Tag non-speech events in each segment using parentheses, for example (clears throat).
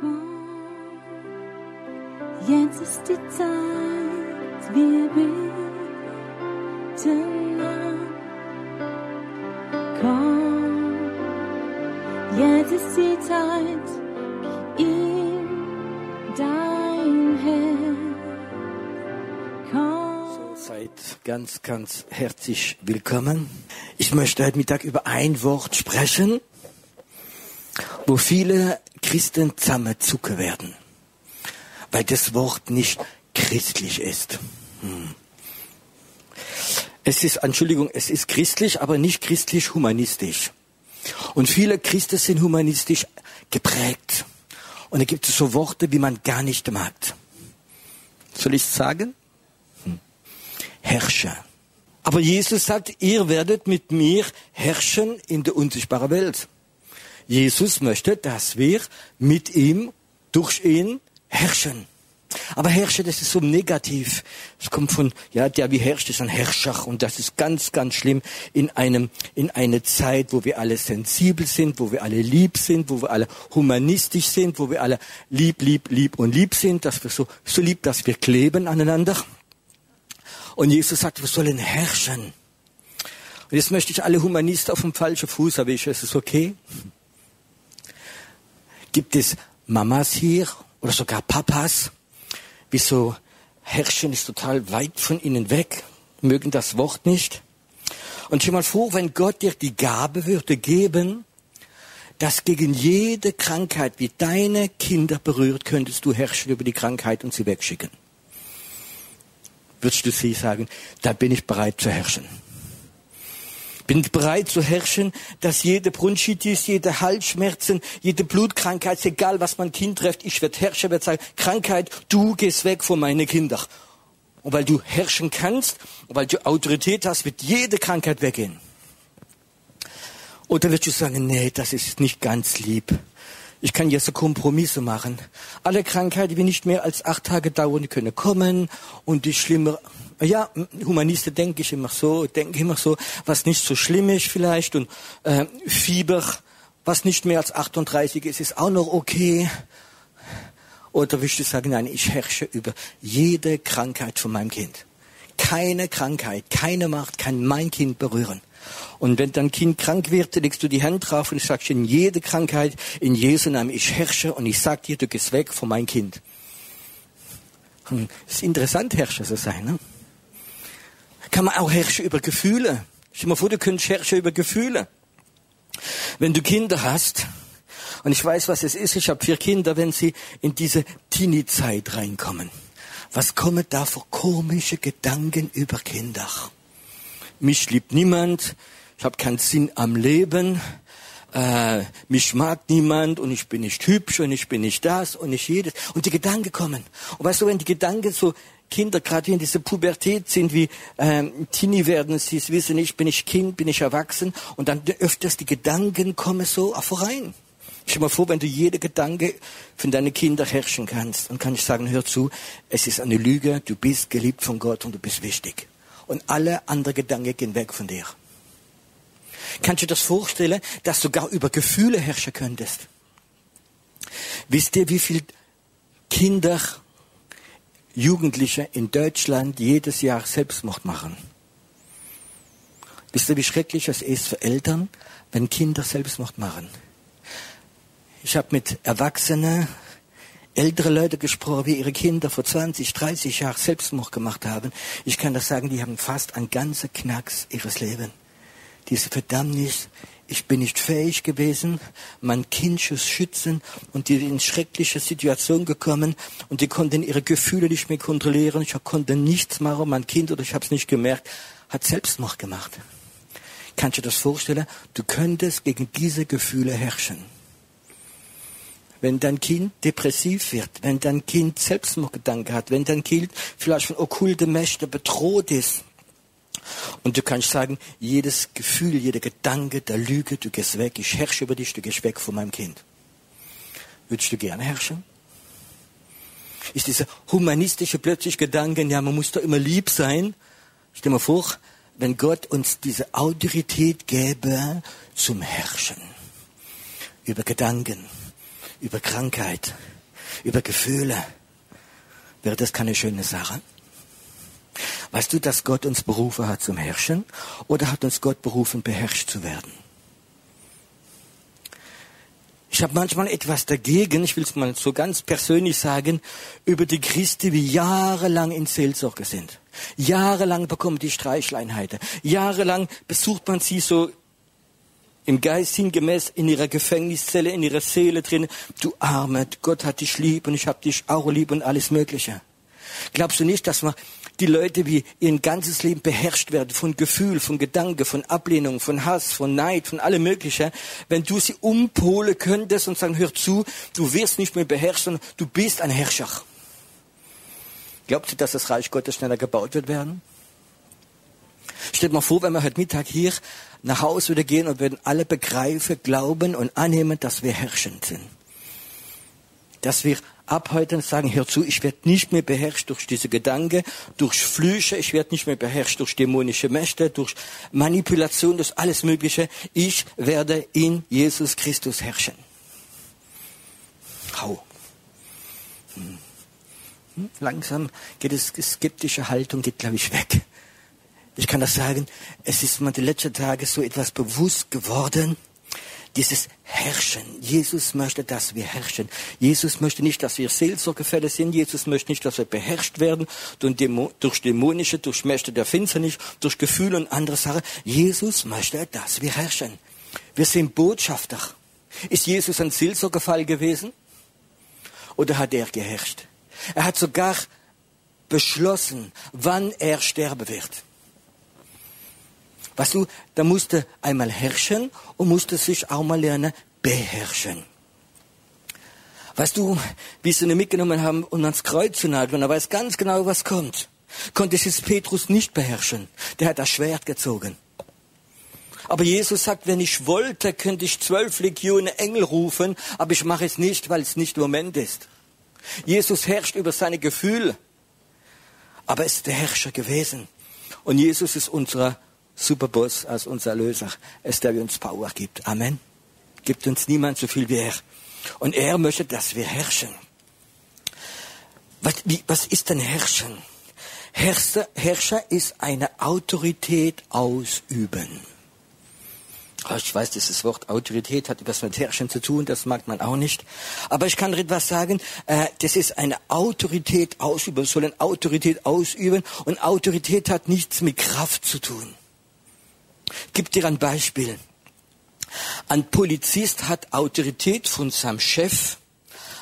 Komm, jetzt ist die Zeit, wir beten an. Komm, jetzt ist die Zeit, gib ihm dein Herz. Komm. Seid ganz, ganz herzlich willkommen. Ich möchte heute Mittag über ein Wort sprechen, wo viele Christen zusammenzucken werden, weil das Wort nicht christlich ist. Hm. Es ist, Entschuldigung, es ist christlich, aber nicht christlich-humanistisch. Und viele Christen sind humanistisch geprägt. Und da gibt es so Worte, wie man gar nicht mag. Soll ich sagen? Hm. Herrscher. Aber Jesus sagt, ihr werdet mit mir herrschen in der unsichtbaren Welt. Jesus möchte, dass wir mit ihm, durch ihn herrschen. Aber herrschen, das ist so negativ. Es kommt von, ja, der wie herrscht, ist ein Herrscher. Und das ist ganz, ganz schlimm in einem, in einer Zeit, wo wir alle sensibel sind, wo wir alle lieb sind, wo wir alle humanistisch sind, wo wir alle lieb, lieb, lieb und lieb sind, dass wir so, so lieb, dass wir kleben aneinander. Und Jesus sagt, wir sollen herrschen. Und jetzt möchte ich alle Humanisten auf dem falschen Fuß erwischen. Ist es okay? Gibt es Mamas hier oder sogar Papas? Wieso herrschen ist total weit von ihnen weg, mögen das Wort nicht. Und stell mal vor, wenn Gott dir die Gabe würde geben, dass gegen jede Krankheit, wie deine Kinder berührt, könntest du herrschen über die Krankheit und sie wegschicken. Würdest du sie sagen, da bin ich bereit zu herrschen bin bereit zu herrschen, dass jede Bronchitis, jede Halsschmerzen, jede Blutkrankheit, egal was mein Kind trifft, ich werde herrschen, werde sagen, Krankheit, du gehst weg von meinen Kindern. Und weil du herrschen kannst, und weil du Autorität hast, wird jede Krankheit weggehen. Oder wirst du sagen, nee, das ist nicht ganz lieb. Ich kann jetzt Kompromisse machen. Alle Krankheiten, die nicht mehr als acht Tage dauern, können kommen und die schlimme ja, Humanisten denke ich immer so, denke immer so, was nicht so schlimm ist vielleicht und äh, Fieber, was nicht mehr als 38 ist, ist auch noch okay. Oder willst du sagen, nein, ich herrsche über jede Krankheit von meinem Kind. Keine Krankheit, keine Macht kann mein Kind berühren. Und wenn dein Kind krank wird, legst du die Hand drauf und sage in jede Krankheit, in Jesu Namen, ich herrsche und ich sag dir, du gehst weg von meinem Kind. Hm, es ist interessant, Herrscher zu sein. Ne? kann man auch herrschen über Gefühle. Stell dir mal vor, du könntest herrschen über Gefühle. Wenn du Kinder hast, und ich weiß, was es ist, ich habe vier Kinder, wenn sie in diese Teenie-Zeit reinkommen. Was kommen da für komische Gedanken über Kinder? Mich liebt niemand, ich habe keinen Sinn am Leben, äh, mich mag niemand und ich bin nicht hübsch und ich bin nicht das und nicht jedes. Und die Gedanken kommen. Und weißt du, wenn die Gedanken so Kinder gerade in dieser Pubertät sind, wie ähm, Teenie werden, sie wissen nicht, bin ich Kind, bin ich erwachsen und dann öfters die Gedanken kommen so rein. Stell mal vor, wenn du jede Gedanke von deinen Kindern herrschen kannst, dann kann ich sagen, hör zu, es ist eine Lüge, du bist geliebt von Gott und du bist wichtig. Und alle anderen Gedanken gehen weg von dir. Kannst du dir das vorstellen, dass du gar über Gefühle herrschen könntest? Wisst ihr, wie viele Kinder Jugendliche in Deutschland jedes Jahr Selbstmord machen. Wisst ihr, wie schrecklich es ist für Eltern, wenn Kinder Selbstmord machen? Ich habe mit Erwachsenen, ältere Leute gesprochen, wie ihre Kinder vor 20, 30 Jahren Selbstmord gemacht haben. Ich kann das sagen, die haben fast einen ganzen Knacks ihres Lebens. Diese Verdammnis, ich bin nicht fähig gewesen, mein Kind zu schützen und die in schreckliche Situation gekommen und die konnten ihre Gefühle nicht mehr kontrollieren. Ich konnte nichts machen. Mein Kind, oder ich habe es nicht gemerkt, hat Selbstmord gemacht. Kannst du dir das vorstellen? Du könntest gegen diese Gefühle herrschen. Wenn dein Kind depressiv wird, wenn dein Kind Selbstmordgedanken hat, wenn dein Kind vielleicht von okkulten Mächten bedroht ist, und du kannst sagen, jedes Gefühl, jeder Gedanke der Lüge, du gehst weg, ich herrsche über dich, du gehst weg von meinem Kind. Würdest du gerne herrschen? Ist dieser humanistische plötzlich Gedanken, ja, man muss doch immer lieb sein. Stell dir mal vor, wenn Gott uns diese Autorität gäbe zum Herrschen über Gedanken, über Krankheit, über Gefühle. Wäre das keine schöne Sache? Weißt du, dass Gott uns berufen hat zum Herrschen oder hat uns Gott berufen, beherrscht zu werden? Ich habe manchmal etwas dagegen, ich will es mal so ganz persönlich sagen, über die Christen, die jahrelang in Seelsorge sind. Jahrelang bekommen die Streichleinheiten. Jahrelang besucht man sie so im Geist hingemäß in ihrer Gefängniszelle, in ihrer Seele drin. Du Arme, Gott hat dich lieb und ich hab dich auch lieb und alles Mögliche. Glaubst du nicht, dass man die Leute wie ihr ganzes Leben beherrscht werden von Gefühl, von Gedanke, von Ablehnung, von Hass, von Neid, von allem Möglichen, wenn du sie umpolen könntest und sagen, hör zu, du wirst nicht mehr beherrscht, sondern du bist ein Herrscher. Glaubt ihr, dass das Reich Gottes schneller gebaut wird werden? Stellt mal vor, wenn wir heute Mittag hier nach Hause wieder gehen und würden alle begreifen, glauben und annehmen, dass wir herrschend sind. Dass wir ab heute sagen, hör zu, ich werde nicht mehr beherrscht durch diese Gedanken, durch Flüche, ich werde nicht mehr beherrscht durch dämonische Mächte, durch Manipulation, durch alles Mögliche. Ich werde in Jesus Christus herrschen. Hau. Hm. hm. Langsam geht es, skeptische Haltung geht, glaube ich, weg. Ich kann das sagen, es ist mir die letzten Tage so etwas bewusst geworden, dieses Herrschen. Jesus möchte, dass wir herrschen. Jesus möchte nicht, dass wir Seelsorgefälle sind. Jesus möchte nicht, dass wir beherrscht werden durch dämonische, durch Mächte der Finsternis, durch Gefühle und andere Sachen. Jesus möchte, dass wir herrschen. Wir sind Botschafter. Ist Jesus ein Seelsorgefall gewesen? Oder hat er geherrscht? Er hat sogar beschlossen, wann er sterben wird. Weißt du, da musste einmal herrschen und musste sich auch mal lernen beherrschen. Weißt du, wie sie ihn mitgenommen haben und ans Kreuz zu nageln, er weiß ganz genau, was kommt. Konnte es Petrus nicht beherrschen. Der hat das Schwert gezogen. Aber Jesus sagt, wenn ich wollte, könnte ich zwölf Legionen Engel rufen, aber ich mache es nicht, weil es nicht Moment ist. Jesus herrscht über seine Gefühle, aber er ist der Herrscher gewesen. Und Jesus ist unser Superboss als unser Erlöser. Ist der, uns Power gibt. Amen. Gibt uns niemand so viel wie er. Und er möchte, dass wir herrschen. Was, wie, was ist denn Herrschen? Herrscher, Herrscher ist eine Autorität ausüben. Oh, ich weiß, dieses Wort Autorität hat etwas mit Herrschen zu tun, das mag man auch nicht. Aber ich kann etwas sagen, äh, das ist eine Autorität ausüben, soll eine Autorität ausüben und Autorität hat nichts mit Kraft zu tun. Gebe dir ein Beispiel. Ein Polizist hat Autorität von seinem Chef,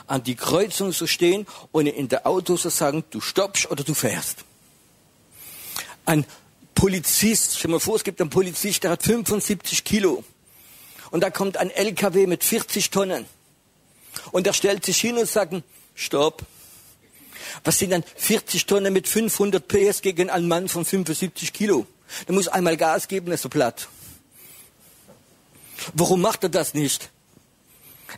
an die Kreuzung zu stehen und in der Auto zu sagen, du stoppst oder du fährst. Ein Polizist, stell mal vor, es gibt einen Polizist, der hat 75 Kilo. Und da kommt ein LKW mit 40 Tonnen. Und er stellt sich hin und sagt, stopp. Was sind dann 40 Tonnen mit 500 PS gegen einen Mann von 75 Kilo? Der muss einmal Gas geben, ist so platt. Warum macht er das nicht?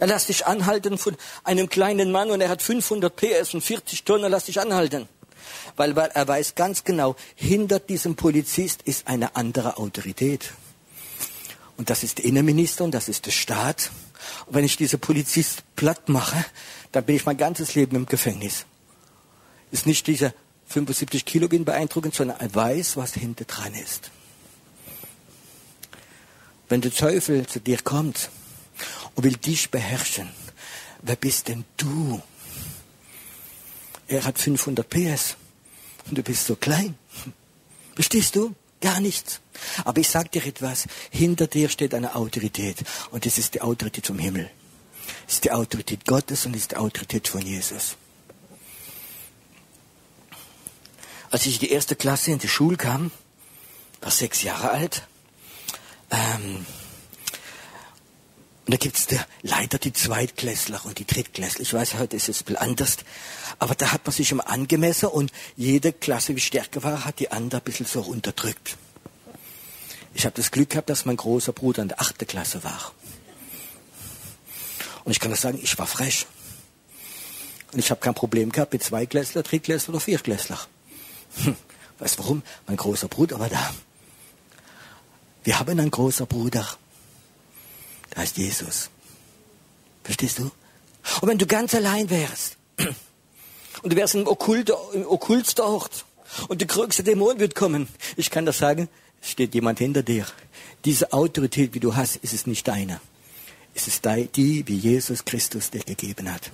Er lässt sich anhalten von einem kleinen Mann und er hat 500 PS und 40 Tonnen, er lässt sich anhalten. Weil, weil er weiß ganz genau, hinter diesem Polizist ist eine andere Autorität. Und das ist der Innenminister und das ist der Staat. Und wenn ich diese Polizist platt mache, dann bin ich mein ganzes Leben im Gefängnis. Ist nicht dieser 75 Kilo gehen beeindruckend, sondern er weiß, was hinter dran ist. Wenn der Teufel zu dir kommt und will dich beherrschen, wer bist denn du? Er hat 500 PS und du bist so klein. Verstehst du? Gar nichts. Aber ich sage dir etwas, hinter dir steht eine Autorität und das ist die Autorität vom Himmel. Das ist die Autorität Gottes und das ist die Autorität von Jesus. Als ich in die erste Klasse in die Schule kam, war sechs Jahre alt, ähm, und da gibt's der, leider die Zweitklässler und die Drittklässler. Ich weiß, heute ist es ein bisschen anders. Aber da hat man sich immer angemessen und jede Klasse, wie stärker war, hat die andere ein bisschen so unterdrückt. Ich habe das Glück gehabt, dass mein großer Bruder in der achten Klasse war. Und ich kann das sagen, ich war frech. Und ich habe kein Problem gehabt mit Zweiklässler, Drittklässler oder Viertklässler. Hm, weißt du warum? Mein großer Bruder war da. Wir haben einen großen Bruder. Der heißt Jesus. Verstehst du? Und wenn du ganz allein wärst (clears throat) und du wärst im, Okkult, im okkultsten Ort und der größte Dämon wird kommen, ich kann das sagen, steht jemand hinter dir. Diese Autorität, wie du hast, ist es nicht deine. Es ist die, wie Jesus Christus dir gegeben hat.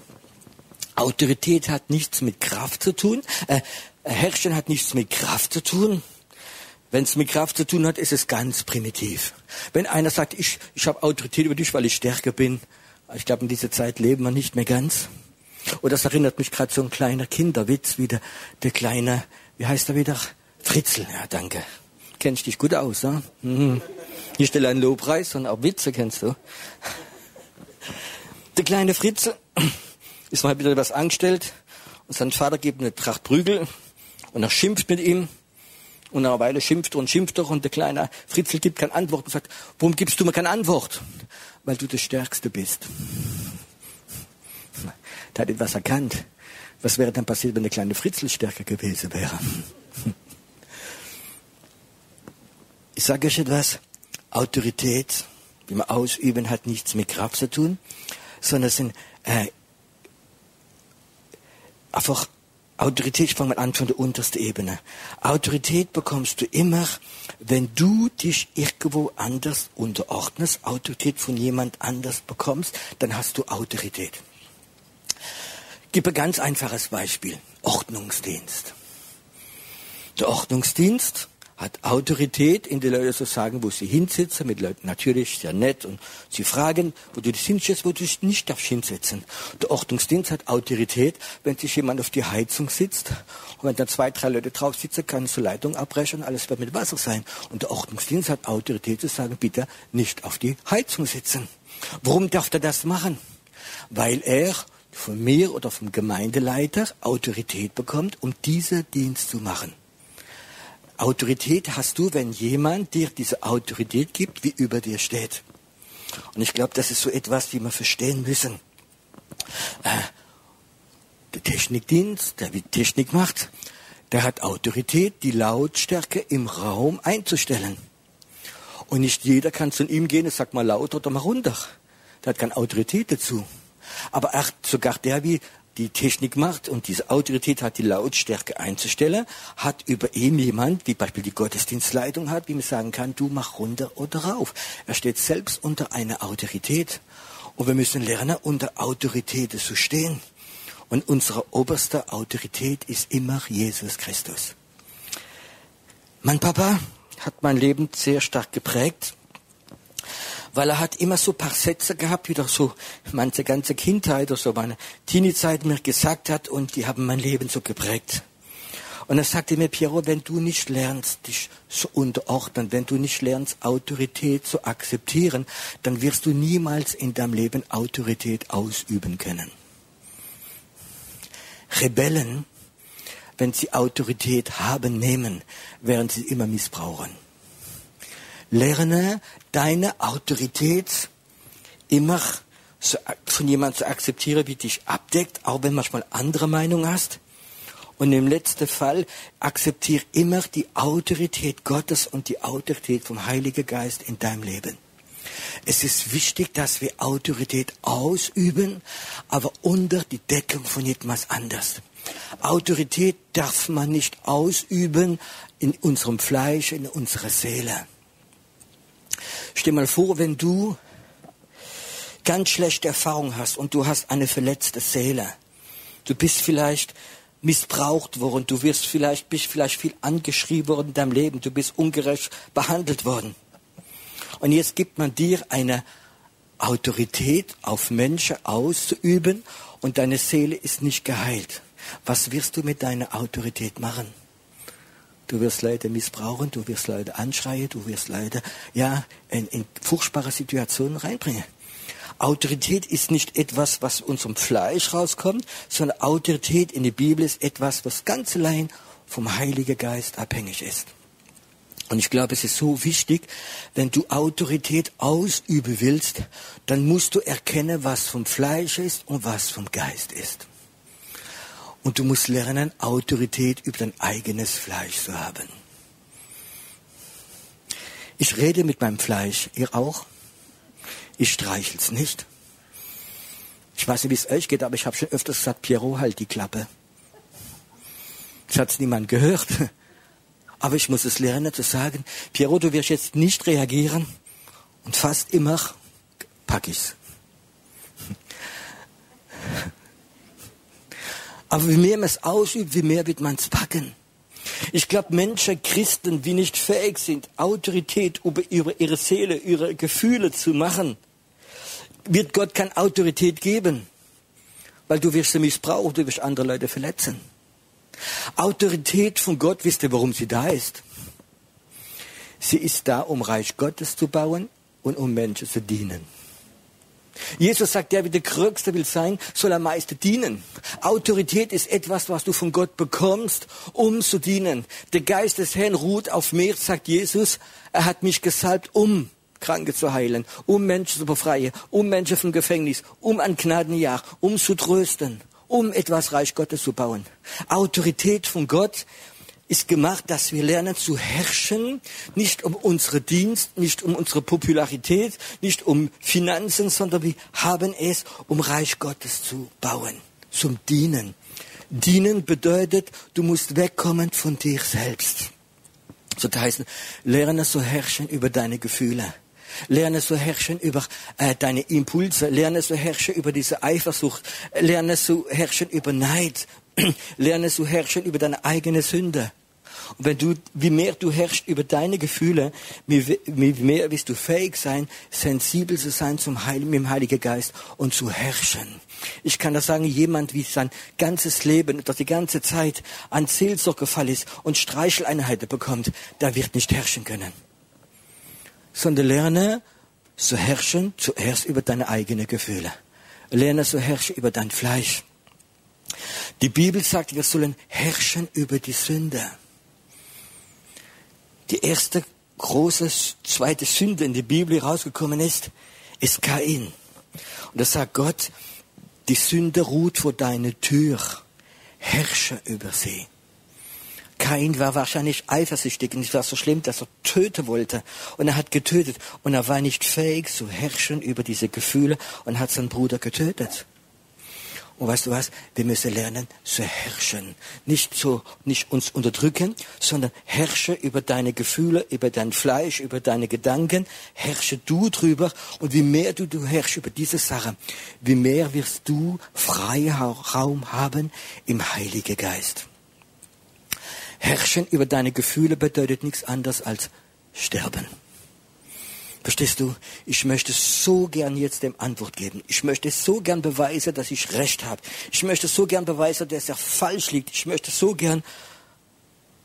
Autorität hat nichts mit Kraft zu tun. Äh, Herrschen hat nichts mit Kraft zu tun. Wenn es mit Kraft zu tun hat, ist es ganz primitiv. Wenn einer sagt, ich, ich habe Autorität über dich, weil ich stärker bin, ich glaube, in dieser Zeit leben wir nicht mehr ganz. Oder das erinnert mich gerade so ein kleiner Kinderwitz, wie der, der kleine, wie heißt er wieder? Fritzl, ja, danke. Kennst dich gut aus, ne? Mhm. Nicht stelle einen Lobpreis, sondern auch Witze kennst du. Der kleine Fritzl ist mal wieder was angestellt und sein Vater gibt eine Tracht Prügel und er schimpft mit ihm und nach einer Weile schimpft er und schimpft doch und der kleine Fritzl gibt keine Antwort und sagt, warum gibst du mir keine Antwort? Weil du der Stärkste bist. Der hat etwas erkannt. Was wäre dann passiert, wenn der kleine Fritzl stärker gewesen wäre? Ich sage euch etwas, Autorität, die wir ausüben, hat nichts mit Kraft zu tun, sondern sind äh, einfach Autorität, ich fange mal an von der untersten Ebene. Autorität bekommst du immer, wenn du dich irgendwo anders unterordnest, Autorität von jemand anders bekommst, dann hast du Autorität. Gebe ein ganz einfaches Beispiel. Ordnungsdienst. Der Ordnungsdienst hat Autorität, in die Leute so sagen, wo sie hinsitzen, mit Leuten natürlich sehr nett und sie fragen, wo du dich hinsetzt, wo du dich nicht darfst hinsetzen. Der Ordnungsdienst hat Autorität, wenn sich jemand auf die Heizung sitzt und wenn da zwei, drei Leute drauf sitzen, kann so Leitung abbrechen und alles wird mit Wasser sein. Und der Ordnungsdienst hat Autorität zu sagen, bitte nicht auf die Heizung sitzen. Warum darf er das machen? Weil er von mir oder vom Gemeindeleiter Autorität bekommt, um diesen Dienst zu machen. Autorität hast du, wenn jemand dir diese Autorität gibt, wie über dir steht. Und ich glaube, das ist so etwas, wie wir verstehen müssen. Äh, der Technikdienst, der wie Technik macht, der hat Autorität, die Lautstärke im Raum einzustellen. Und nicht jeder kann zu ihm gehen und sagt mal laut oder mal runter. Der hat keine Autorität dazu. Aber er, sogar der wie die Technik macht und diese Autorität hat, die Lautstärke einzustellen, hat über ihn jemand, wie Beispiel die Gottesdienstleitung hat, wie man sagen kann, du mach runter oder rauf. Er steht selbst unter einer Autorität. Und wir müssen lernen, unter Autorität zu stehen. Und unsere oberste Autorität ist immer Jesus Christus. Mein Papa hat mein Leben sehr stark geprägt weil er hat immer so ein paar Sätze gehabt, wie doch so meine ganze Kindheit oder so meine Teenie-Zeit mir gesagt hat und die haben mein Leben so geprägt. Und er sagte mir, Piero, wenn du nicht lernst, dich zu unterordnen, wenn du nicht lernst, Autorität zu akzeptieren, dann wirst du niemals in deinem Leben Autorität ausüben können. Rebellen, wenn sie Autorität haben, nehmen, werden sie immer missbrauchen. Lerne deine Autorität immer von jemandem zu akzeptieren, wie dich abdeckt, auch wenn manchmal andere Meinung hast. Und im letzten Fall akzeptiere immer die Autorität Gottes und die Autorität vom Heiligen Geist in deinem Leben. Es ist wichtig, dass wir Autorität ausüben, aber unter die Deckung von etwas anders. Autorität darf man nicht ausüben in unserem Fleisch, in unserer Seele. Stell mal vor, wenn du ganz schlechte Erfahrungen hast und du hast eine verletzte Seele. Du bist vielleicht missbraucht worden, du wirst vielleicht, bist vielleicht viel angeschrieben worden in deinem Leben, du bist ungerecht behandelt worden. Und jetzt gibt man dir eine Autorität auf Menschen auszuüben und deine Seele ist nicht geheilt. Was wirst du mit deiner Autorität machen? Du wirst Leute missbrauchen, du wirst Leute anschreien, du wirst Leute ja, in, in furchtbare Situationen reinbringen. Autorität ist nicht etwas, was unserem Fleisch rauskommt, sondern Autorität in der Bibel ist etwas, was ganz allein vom Heiligen Geist abhängig ist. Und ich glaube, es ist so wichtig, wenn du Autorität ausüben willst, dann musst du erkennen, was vom Fleisch ist und was vom Geist ist. Und du musst lernen, Autorität über dein eigenes Fleisch zu haben. Ich rede mit meinem Fleisch, ihr auch? Ich streichel's nicht. Ich Ich weiß nicht, wie es euch geht, aber ich habe schon öfters gesagt, Pierrot, halt die Klappe. Das hat niemand gehört. (laughs) Aber ich muss es lernen zu sagen, Pierrot, du wirst jetzt nicht reagieren. Und fast immer pack ich's. (laughs) Aber wie mehr man es ausübt, wie mehr wird man es packen. Ich glaube, Menschen, Christen, die nicht fähig sind, Autorität über, über ihre Seele, ihre Gefühle zu machen, wird Gott keine Autorität geben. Weil du wirst sie missbrauchen, du wirst andere Leute verletzen. Autorität von Gott, wisst ihr, warum sie da ist? Sie ist da, um Reich Gottes zu bauen und um Menschen zu dienen. Jesus sagt, der, wie der Größte will sein, soll am meisten dienen. Autorität ist etwas, was du von Gott bekommst, um zu dienen. Der Geist des Herrn ruht auf mir, sagt Jesus. Er hat mich gesalbt, um Kranke zu heilen, um Menschen zu befreien, um Menschen vom Gefängnis, um ein Gnadenjahr, um zu trösten, um etwas Reich Gottes zu bauen. Autorität von Gott ist gemacht, dass wir lernen zu herrschen, nicht um unsere Dienst, nicht um unsere Popularität, nicht um Finanzen, sondern wir haben es, um Reich Gottes zu bauen, zum Dienen. Dienen bedeutet, du musst wegkommen von dir selbst. So das heißt, lerne zu herrschen über deine Gefühle. Lerne zu herrschen über äh, deine Impulse. Lerne zu herrschen über diese Eifersucht. Lerne zu herrschen über Neid. (clears throat) Lerne zu herrschen über deine eigene Sünde. Und wenn du, wie mehr du herrschst über deine Gefühle, wie, mehr wirst du fähig sein, sensibel zu sein zum Heil, mit dem Heiligen Geist und zu herrschen. Ich kann das sagen, jemand, wie sein ganzes Leben oder die ganze Zeit an Seelsorgefall ist und Streicheleinheiten bekommt, der wird nicht herrschen können. Sondern lerne zu herrschen zuerst über deine eigenen Gefühle. Lerne zu herrschen über dein Fleisch. Die Bibel sagt, wir sollen herrschen über die Sünde. Die erste große, zweite Sünde in der Bibel rausgekommen ist, ist Kain. Und da sagt Gott, die Sünde ruht vor deiner Tür. Herrsche über sie. Kain war wahrscheinlich eifersüchtig und es war so schlimm, dass er töten wollte. Und er hat getötet. Und er war nicht fähig zu herrschen über diese Gefühle und hat seinen Bruder getötet. Und weißt du was? Wir müssen lernen zu herrschen. Nicht so, nicht uns unterdrücken, sondern herrsche über deine Gefühle, über dein Fleisch, über deine Gedanken. Herrsche du drüber. Und wie mehr du, du herrschst über diese Sache, wie mehr wirst du Freiraum haben im Heiligen Geist. Herrschen über deine Gefühle bedeutet nichts anderes als sterben. Verstehst du? Ich möchte so gern jetzt dem Antwort geben. Ich möchte so gern beweisen, dass ich Recht habe. Ich möchte so gern beweisen, dass er falsch liegt. Ich möchte so gern.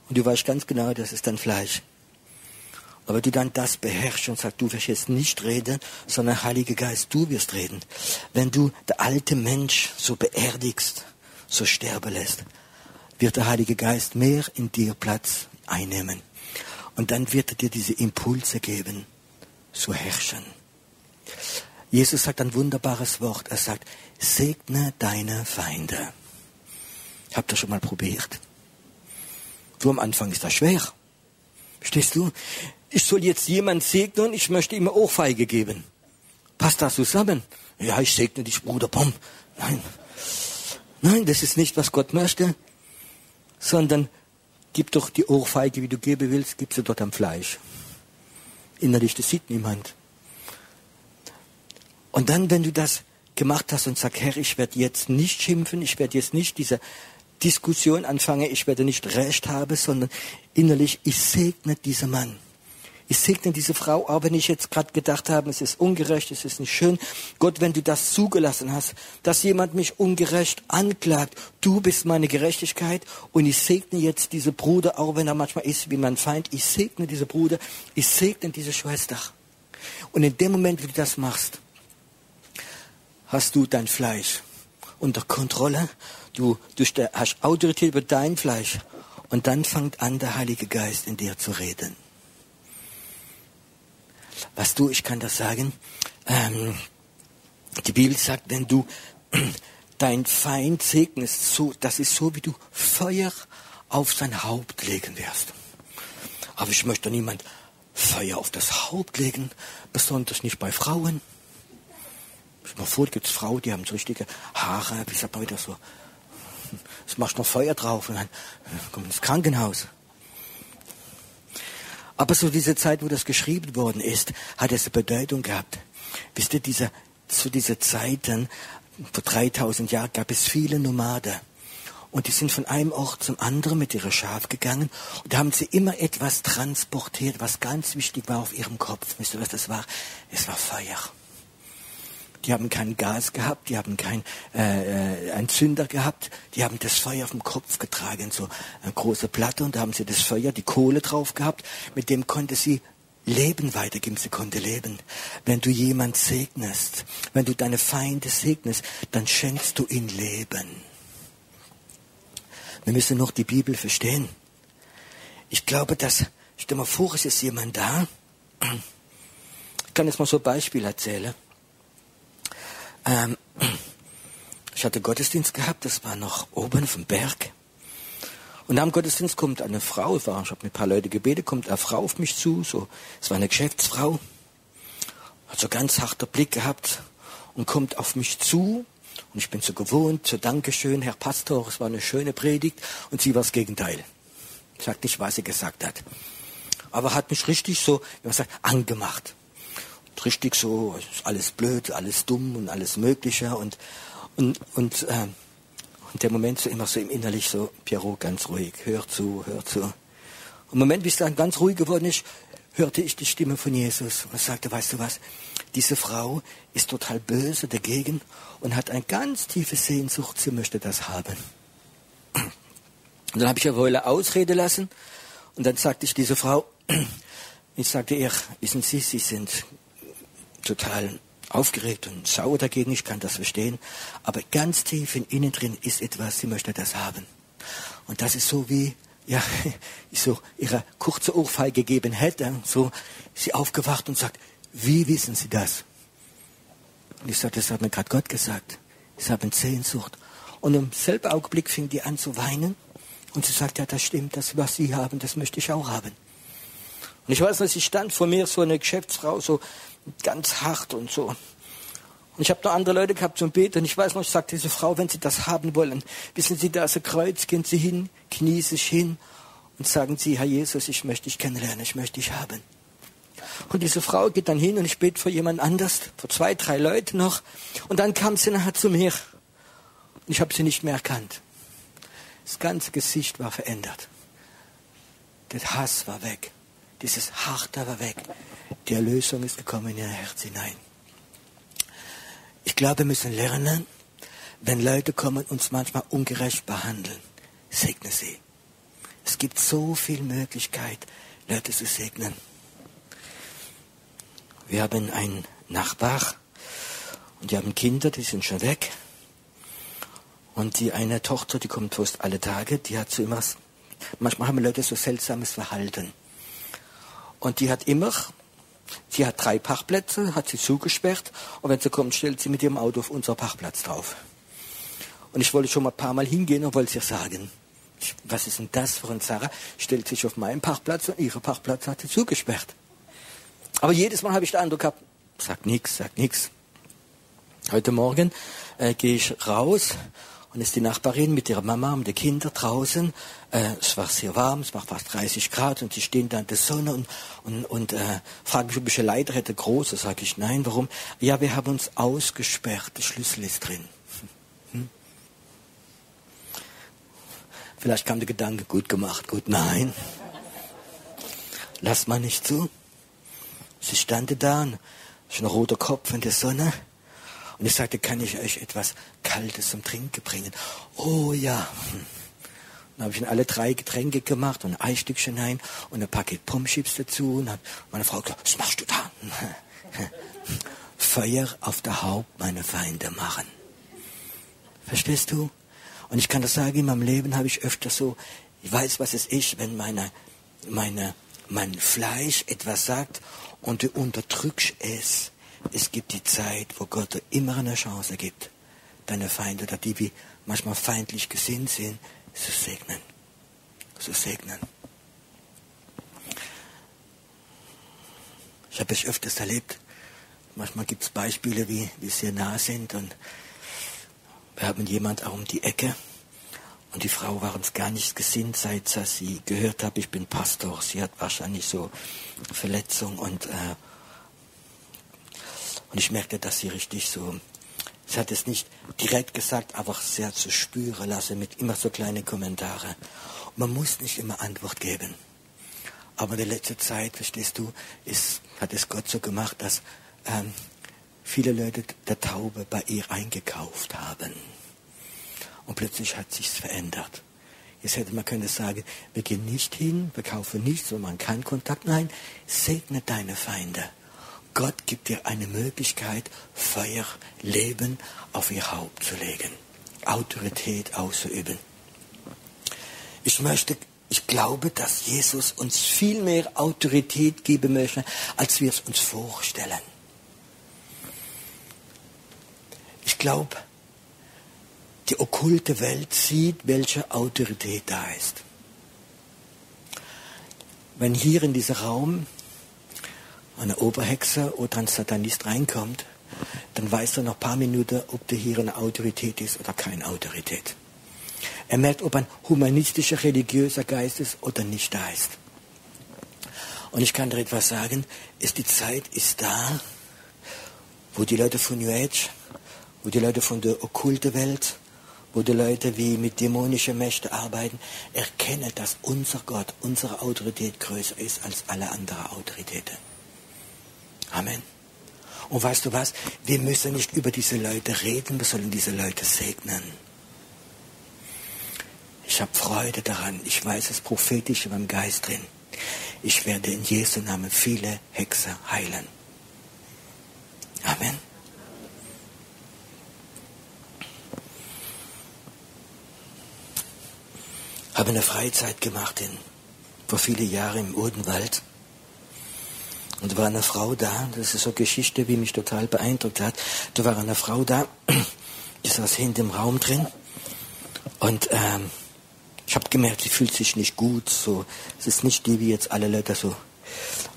Und du weißt ganz genau, das ist dein Fleisch. Aber du dann das beherrschst und sagst, du wirst jetzt nicht reden, sondern Heiliger Geist, du wirst reden. Wenn du der alte Mensch so beerdigst, so sterben lässt, wird der Heilige Geist mehr in dir Platz einnehmen. Und dann wird er dir diese Impulse geben zu herrschen. Jesus sagt ein wunderbares Wort. Er sagt, segne deine Feinde. Habt ihr schon mal probiert? Du am Anfang ist das schwer. Verstehst du? Ich soll jetzt jemand segnen ich möchte ihm eine Ohrfeige geben. Passt das zusammen? Ja, ich segne dich, Bruder Pom. Nein. Nein, das ist nicht, was Gott möchte. Sondern gib doch die Ohrfeige, wie du geben willst, gib sie dort am Fleisch innerlich, das sieht niemand. Und dann, wenn du das gemacht hast und sagst, Herr, ich werde jetzt nicht schimpfen, ich werde jetzt nicht diese Diskussion anfangen, ich werde nicht Recht haben, sondern innerlich, ich segne diesen Mann. Ich segne diese Frau, auch wenn ich jetzt gerade gedacht habe, es ist ungerecht, es ist nicht schön. Gott, wenn du das zugelassen hast, dass jemand mich ungerecht anklagt, du bist meine Gerechtigkeit und ich segne jetzt diese Bruder, auch wenn er manchmal ist wie mein Feind, ich segne diese Bruder, ich segne diese Schwester. Und in dem Moment, wie du das machst, hast du dein Fleisch unter Kontrolle, du, du hast Autorität über dein Fleisch und dann fängt an, der Heilige Geist in dir zu reden. Was du, ich kann das sagen, ähm, die Bibel sagt, wenn du (clears throat) dein Feind segnest, so, das ist so, wie du Feuer auf sein Haupt legen wirst. Aber ich möchte niemand Feuer auf das Haupt legen, besonders nicht bei Frauen. mir vor, gibt es Frauen, die haben so richtige Haare, wie sagt man wieder so. (laughs) Das machst du noch Feuer drauf und dann kommt ins Krankenhaus. Aber so diese Zeit, wo das geschrieben worden ist, hat es eine Bedeutung gehabt. Wisst ihr, diese, zu dieser Zeiten, vor 3000 Jahren, gab es viele Nomaden. Und die sind von einem Ort zum anderen mit ihrer Schaf gegangen. Und da haben sie immer etwas transportiert, was ganz wichtig war auf ihrem Kopf. Wisst ihr, was das war? Es war Feuer. Die haben kein Gas gehabt, die haben kein äh, äh ein Zünder gehabt, die haben das Feuer auf dem Kopf getragen, so eine große Platte und da haben sie das Feuer, die Kohle drauf gehabt, mit dem konnte sie Leben weitergeben, sie konnte leben. Wenn du jemand segnest, wenn du deine Feinde segnest, dann schenkst du ihnen Leben. Wir müssen noch die Bibel verstehen. Ich glaube, dass, stell mal vor, es ist jemand da. Ich kann jetzt mal so ein Beispiel erzählen. Ähm, ich hatte Gottesdienst gehabt, das war noch oben vom Berg. Und dem Gottesdienst kommt eine Frau, ich, ich habe mit ein paar Leute gebetet, kommt eine Frau auf mich zu, so, es war eine Geschäftsfrau, hat so ganz harter Blick gehabt und kommt auf mich zu und ich bin so gewohnt, so Dankeschön, Herr Pastor, es war eine schöne Predigt und sie war das Gegenteil. Sagt nicht, was sie gesagt hat. Aber hat mich richtig so, wie man sagt, angemacht richtig so, alles blöd, alles dumm und alles Mögliche und, und, und, äh, und der Moment so immer so im Innerlich so, Pierrot, ganz ruhig, hör zu, hör zu. Und im Moment, bis dann ganz ruhig geworden ist, hörte ich die Stimme von Jesus und sagte, weißt du was, diese Frau ist total böse dagegen und hat eine ganz tiefe Sehnsucht, sie möchte das haben. Und dann habe ich eine Weile Ausrede lassen und dann sagte ich diese Frau, (clears throat) ich sagte ihr, wissen Sie, Sie sind total aufgeregt und sauer dagegen, ich kann das verstehen. Aber ganz tief in innen drin ist etwas, sie möchte das haben. Und das ist so wie, ja, (laughs) ich so ihre kurze Ohrfeige gegeben hätte, so sie aufgewacht und sagt, wie wissen Sie das? Und ich sagte, das hat mir gerade Gott gesagt. Sie haben Sehnsucht. Und im selben Augenblick fing die an zu weinen. Und sie sagt, ja, das stimmt, das, was Sie haben, das möchte ich auch haben. Und ich weiß noch, sie stand vor mir, so eine Geschäftsfrau, so ganz hart und so. Und ich habe noch andere Leute gehabt zum Beten. Und ich weiß noch, ich sagte diese Frau, wenn Sie das haben wollen, wissen Sie, da ist ein Kreuz, gehen Sie hin, knie sich hin und sagen Sie, Herr Jesus, ich möchte dich kennenlernen, ich möchte dich haben. Und diese Frau geht dann hin und ich bete für jemand anders, für zwei, drei Leute noch. Und dann kam sie nachher zu mir. Und ich habe sie nicht mehr erkannt. Das ganze Gesicht war verändert. Der Hass war weg. Dieses Harte war weg. Die Erlösung ist gekommen in ihr Herz hinein. Ich glaube, wir müssen lernen, wenn Leute kommen und uns manchmal ungerecht behandeln, segne sie. Es gibt so viel Möglichkeit, Leute zu segnen. Wir haben einen Nachbar und die haben Kinder, die sind schon weg. Und die eine Tochter, die kommt fast alle Tage, die hat so immer, manchmal haben Leute so seltsames Verhalten. Und die hat immer, sie hat drei Parkplätze, hat sie zugesperrt und wenn sie kommt, stellt sie mit ihrem Auto auf unser Parkplatz drauf. Und ich wollte schon mal ein paar Mal hingehen und wollte ihr sagen, was ist denn das für eine Sache? Stellt sich auf meinen Parkplatz und ihre Parkplatz hat sie zugesperrt. Aber jedes Mal habe ich den Eindruck gehabt, sagt nichts, sagt nichts. Heute Morgen äh, gehe ich raus und ist die Nachbarin mit ihrer Mama und den Kindern draußen. Äh, es war sehr warm, es war fast 30 Grad und sie stehen da in der Sonne und, und, und äh, fragen mich, ob ich eine Leiter hätte, große. Sage ich, nein, warum? Ja, wir haben uns ausgesperrt, der Schlüssel ist drin. Hm? Vielleicht kam der Gedanke, gut gemacht, gut, nein. Lass mal nicht zu. Sie standen da, schon ein roter Kopf in der Sonne. Und ich sagte, kann ich euch etwas Kaltes zum Trinken bringen? Oh ja. Dann habe ich ihnen alle drei Getränke gemacht und ein Eistückchen hinein und ein Paket Pommchips dazu. Und hat meine Frau gesagt, was machst du da? (laughs) Feuer auf der Haupt meine Feinde machen. Verstehst du? Und ich kann das sagen, in meinem Leben habe ich öfter so, ich weiß, was es ist, wenn meine, meine, mein Fleisch etwas sagt und du unterdrückst es es gibt die Zeit, wo Gott dir immer eine Chance gibt, deine Feinde, da die wie manchmal feindlich gesinnt sind, zu segnen. Zu segnen. Ich habe es öfters erlebt. Manchmal gibt es Beispiele, wie wir sehr nah sind und wir haben jemand auch um die Ecke und die Frau war uns gar nicht gesinnt, seit sie gehört hat, ich bin Pastor. Sie hat wahrscheinlich so Verletzung und, äh, und ich merkte, dass sie richtig so, sie hat es nicht direkt gesagt, aber sehr zu spüren lassen mit immer so kleinen Kommentare. Und man muss nicht immer Antwort geben. Aber in der letzten Zeit, verstehst du, ist, hat es Gott so gemacht, dass ähm, viele Leute der Taube bei ihr eingekauft haben. Und plötzlich hat sich's verändert. Jetzt hätte man können sagen, wir gehen nicht hin, wir kaufen nichts, sondern man keinen Kontakt. Nein, segne deine Feinde. Gott gibt dir eine Möglichkeit, Feuer, Leben auf ihr Haupt zu legen, Autorität auszuüben. Ich möchte ich glaube, dass Jesus uns viel mehr Autorität geben möchte, als wir es uns vorstellen. Ich glaube, die okkulte Welt sieht, welche Autorität da ist. Wenn hier in diesen Raum eine Oberhexe oder ein Satanist reinkommt, dann weiß er noch ein paar Minuten, ob der hier eine Autorität ist oder keine Autorität. Er merkt, ob ein humanistischer, religiöser Geist ist oder nicht da ist. Und ich kann dir etwas sagen, ist die Zeit ist da, wo die Leute von New Age, wo die Leute von der okkulte Welt, wo die Leute wie mit dämonischen Mächten arbeiten, erkennen, dass unser Gott, unsere Autorität größer ist als alle anderen Autoritäten. Amen. Und weißt du was? Wir müssen nicht über diese Leute reden, wir sollen diese Leute segnen. Ich habe Freude daran. Ich weiß es prophetisch in meinem Geist drin. Ich werde in Jesu Namen viele Hexer heilen. Amen. Habe eine Freizeit gemacht in, vor vielen Jahren im Odenwald. Und da war eine Frau da, das ist so eine Geschichte, die mich total beeindruckt hat. Da war eine Frau da, (clears throat) die saß hinten im Raum drin. Und ähm, ich habe gemerkt, sie fühlt sich nicht gut. So, es ist nicht die wie jetzt alle Leute so.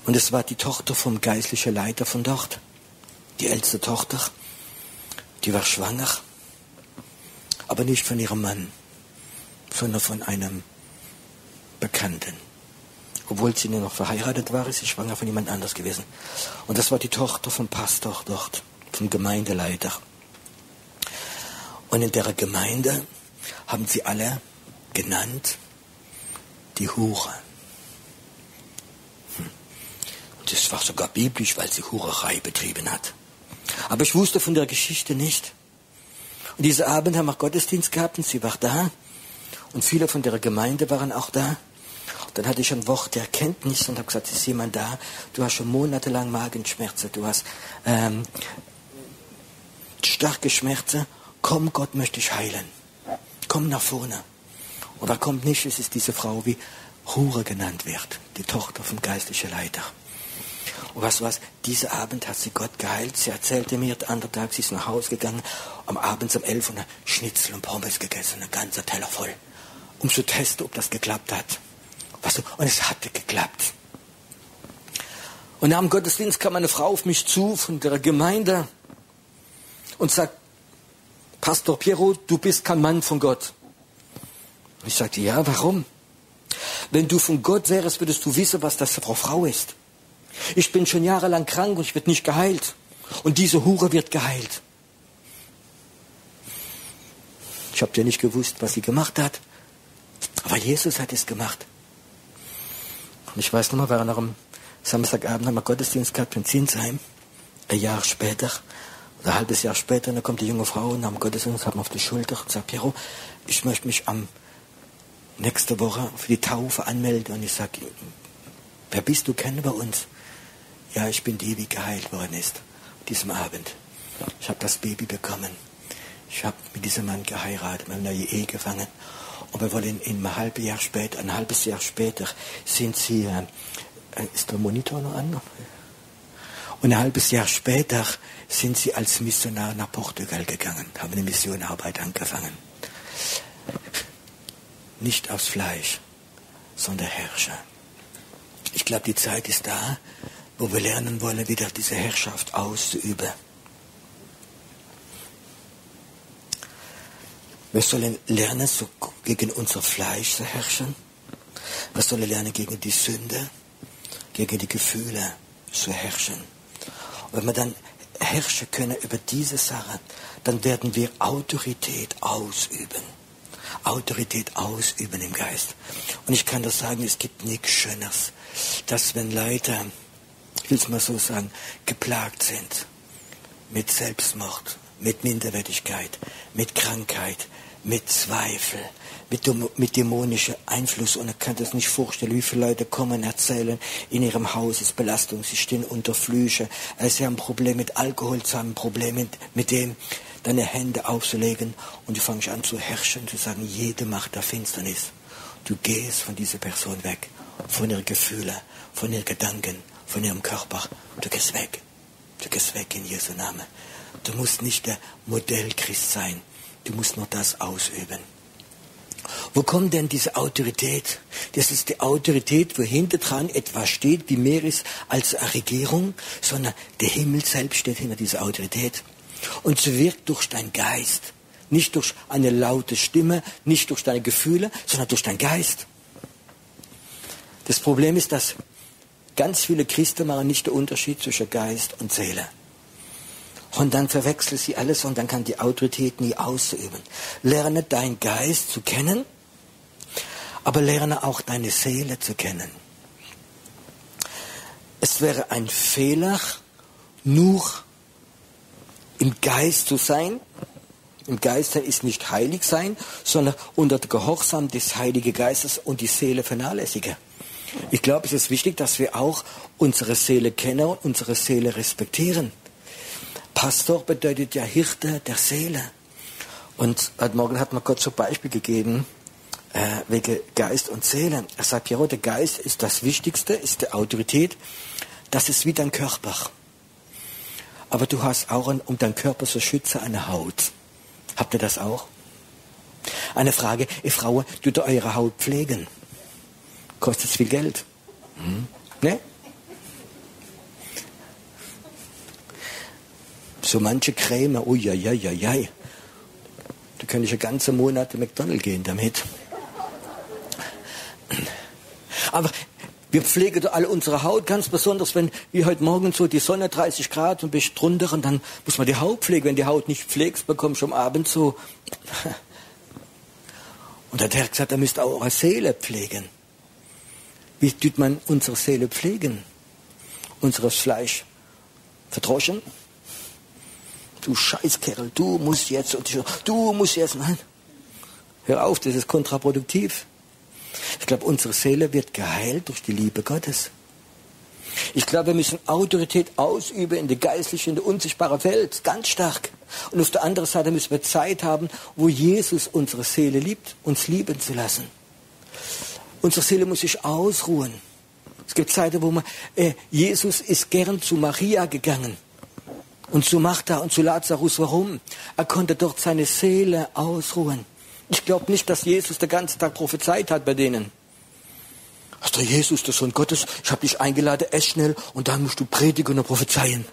Und es war die Tochter vom geistlichen Leiter von dort, die älteste Tochter. Die war schwanger, aber nicht von ihrem Mann, sondern von einem Bekannten. Obwohl sie nur noch verheiratet war, ist sie schwanger von jemand anders gewesen. Und das war die Tochter vom Pastor dort, vom Gemeindeleiter. Und in der Gemeinde haben sie alle genannt die Hure. Hm. Das war sogar biblisch, weil sie Hurerei betrieben hat. Aber ich wusste von der Geschichte nicht. Und diesen Abend haben wir Gottesdienst gehabt und sie war da. Und viele von der Gemeinde waren auch da. Dann hatte ich ein Wort der Erkenntnis und habe gesagt, ist jemand da? Du hast schon monatelang Magenschmerzen, du hast ähm, starke Schmerzen. Komm, Gott möchte dich heilen. Komm nach vorne. Und da kommt nicht, es ist diese Frau, wie Hure genannt wird, die Tochter vom geistlichen Leiter. Und was was? Dieser Abend hat sie Gott geheilt. Sie erzählte mir, der andere Tag, sie ist nach Hause gegangen, am Abend um elf und Schnitzel und Pommes gegessen, ein ganzer Teller voll, um zu testen, ob das geklappt hat. Was, und es hatte geklappt. Und nach dem Gottesdienst kam eine Frau auf mich zu von der Gemeinde und sagt, Pastor Piero, du bist kein Mann von Gott. Ich sagte, ja, warum? Wenn du von Gott wärst, würdest du wissen, was das für Frau ist. Ich bin schon jahrelang krank und ich werde nicht geheilt. Und diese Hure wird geheilt. Ich habe ja nicht gewusst, was sie gemacht hat. Aber Jesus hat es gemacht. Und ich weiß noch mal, wir noch am Samstagabend haben wir Gottesdienst gehabt in Zinsheim. Ein Jahr später, oder ein halbes Jahr später, dann kommt die junge Frau und am Gottesdienst hat man auf die Schulter und sagt, Piero, ich möchte mich am nächste Woche für die Taufe anmelden und ich sage, wer bist du, kennen wir uns? Ja, ich bin die, die geheilt worden ist, diesem Abend. Ich habe das Baby bekommen. Ich habe mit diesem Mann geheiratet, wir haben Ehe gefangen. Und wir wollen in einem halben Jahr später, ein halbes Jahr später, sind sie, äh, ist der Monitor noch an? Und ein halbes Jahr später sind sie als Missionar nach Portugal gegangen, haben eine Missionarbeit angefangen nicht aus Fleisch, sondern Herrscher. Ich glaube, die Zeit ist da, wo wir lernen wollen, wieder diese Herrschaft auszuüben. Wir sollen lernen, so gegen unser Fleisch zu herrschen. Wir sollen lernen, gegen die Sünde, gegen die Gefühle zu herrschen. Und wenn wir dann herrschen können über diese Sache, dann werden wir Autorität ausüben. Autorität ausüben im Geist. Und ich kann das sagen, es gibt nichts Schöneres, dass wenn Leute, ich will es mal so sagen, geplagt sind mit Selbstmord, mit Minderwertigkeit, mit Krankheit, mit Zweifel, mit, mit dämonischem Einfluss. Und er kann das nicht vorstellen, wie viele Leute kommen, erzählen, in ihrem Haus ist Belastung, sie stehen unter Flüche, äh, sie haben ein Problem mit Alkohol, sie haben ein Problem mit, mit dem, deine Hände aufzulegen und du fängst an zu herrschen, zu sagen, jede Macht der Finsternis. Du gehst von dieser Person weg, von ihren Gefühlen, von ihren Gedanken, von ihrem Körper. Du gehst weg. Du gehst weg in Jesu Namen. Du musst nicht der Modellchrist sein. Du musst nur das ausüben. Wo kommt denn diese Autorität? Das ist die Autorität, wo hinter dran etwas steht, wie mehr ist als eine Regierung, sondern der Himmel selbst steht hinter dieser Autorität. Und sie wirkt durch deinen Geist. Nicht durch eine laute Stimme, nicht durch deine Gefühle, sondern durch deinen Geist. Das Problem ist, dass ganz viele Christen machen nicht den Unterschied zwischen Geist und Seele. Und dann verwechseln sie alles und dann kann die Autorität nie ausüben. Lerne deinen Geist zu kennen, aber lerne auch deine Seele zu kennen. Es wäre ein Fehler, nur im Geist zu sein. Im Geist ist nicht heilig sein, sondern unter Gehorsam des Heiligen Geistes und die Seele vernachlässigen. Ich glaube, es ist wichtig, dass wir auch unsere Seele kennen und unsere Seele respektieren. Pastor bedeutet ja Hirte der Seele. Und heute Morgen hat mir Gott ein Beispiel gegeben, äh, wegen Geist und Seele. Er sagt, ja, der Geist ist das Wichtigste, ist die Autorität. Das ist wie dein Körper. Aber du hast auch, ein, um deinen Körper zu schützen, eine Haut. Habt ihr das auch? Eine Frage, ihr Frauen, tut ihr eure Haut pflegen? Kostet es viel Geld? Hm? Ne? So manche Creme, uiuiuiui. Da könnte ich ja ganze Monate McDonald's gehen damit. Aber wir pflegen alle unsere Haut, ganz besonders, wenn wie heute Morgen so die Sonne 30 Grad und bist drunter und dann muss man die Haut pflegen. Wenn die Haut nicht pflegst, bekommst du am Abend so. (laughs) Und hat er gesagt, er müsst auch eure Seele pflegen. Wie tut man unsere Seele pflegen? Unseres Fleisch verdroschen? du Scheißkerl, du musst jetzt, du musst jetzt, nein. Hör auf, das ist kontraproduktiv. Ich glaube, unsere Seele wird geheilt durch die Liebe Gottes. Ich glaube, wir müssen Autorität ausüben in der geistlichen, in der unsichtbaren Welt, ganz stark. Und auf der anderen Seite müssen wir Zeit haben, wo Jesus unsere Seele liebt, uns lieben zu lassen. Unsere Seele muss sich ausruhen. Es gibt Zeiten, wo man, äh, Jesus ist gern zu Maria gegangen. Und zu Martha und zu Lazarus, warum? Er konnte dort seine Seele ausruhen. Ich glaube nicht, dass Jesus den ganzen Tag prophezeit hat bei denen. Du Jesus, der Sohn Gottes, ich habe dich eingeladen, ess schnell und dann musst du predigen und prophezeien.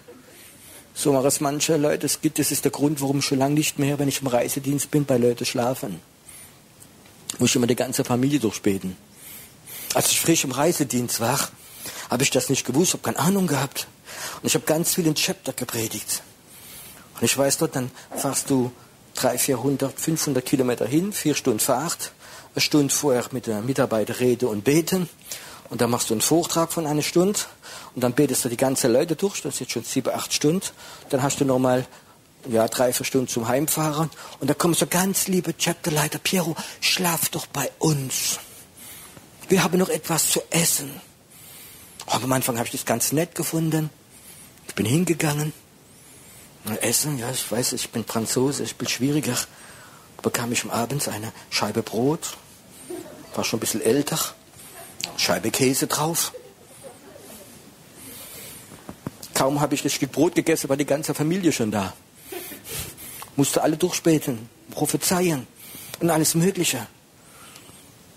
So machen es manche Leute. Es gibt, das ist der Grund, warum ich schon lange nicht mehr, wenn ich im Reisedienst bin, bei Leuten schlafen. Muss ich immer die ganze Familie durchbeten. Als ich frisch im Reisedienst war, habe ich das nicht gewusst, habe keine Ahnung gehabt. Und ich habe ganz viel in Chapter gepredigt. Und ich weiß dort, dann fahrst du 300, 400, 500 Kilometer hin, vier Stunden Fahrt, eine Stunde vorher mit der Mitarbeiter reden und beten. Und dann machst du einen Vortrag von einer Stunde und dann betest du die ganzen Leute durch, das ist jetzt schon sieben, acht Stunden. Dann hast du nochmal ja, drei, vier Stunden zum Heimfahren und da kommt so ganz liebe Chapterleiter, Piero, schlaf doch bei uns. Wir haben noch etwas zu essen. Aber am Anfang habe ich das ganz nett gefunden. Ich bin hingegangen. Essen, ja, ich weiß, ich bin Franzose, ich bin schwieriger. Bekam ich am Abend eine Scheibe Brot, war schon ein bisschen älter, Scheibe Käse drauf. Kaum habe ich das Stück Brot gegessen, war die ganze Familie schon da. Musste alle durchspäten, prophezeien und alles Mögliche.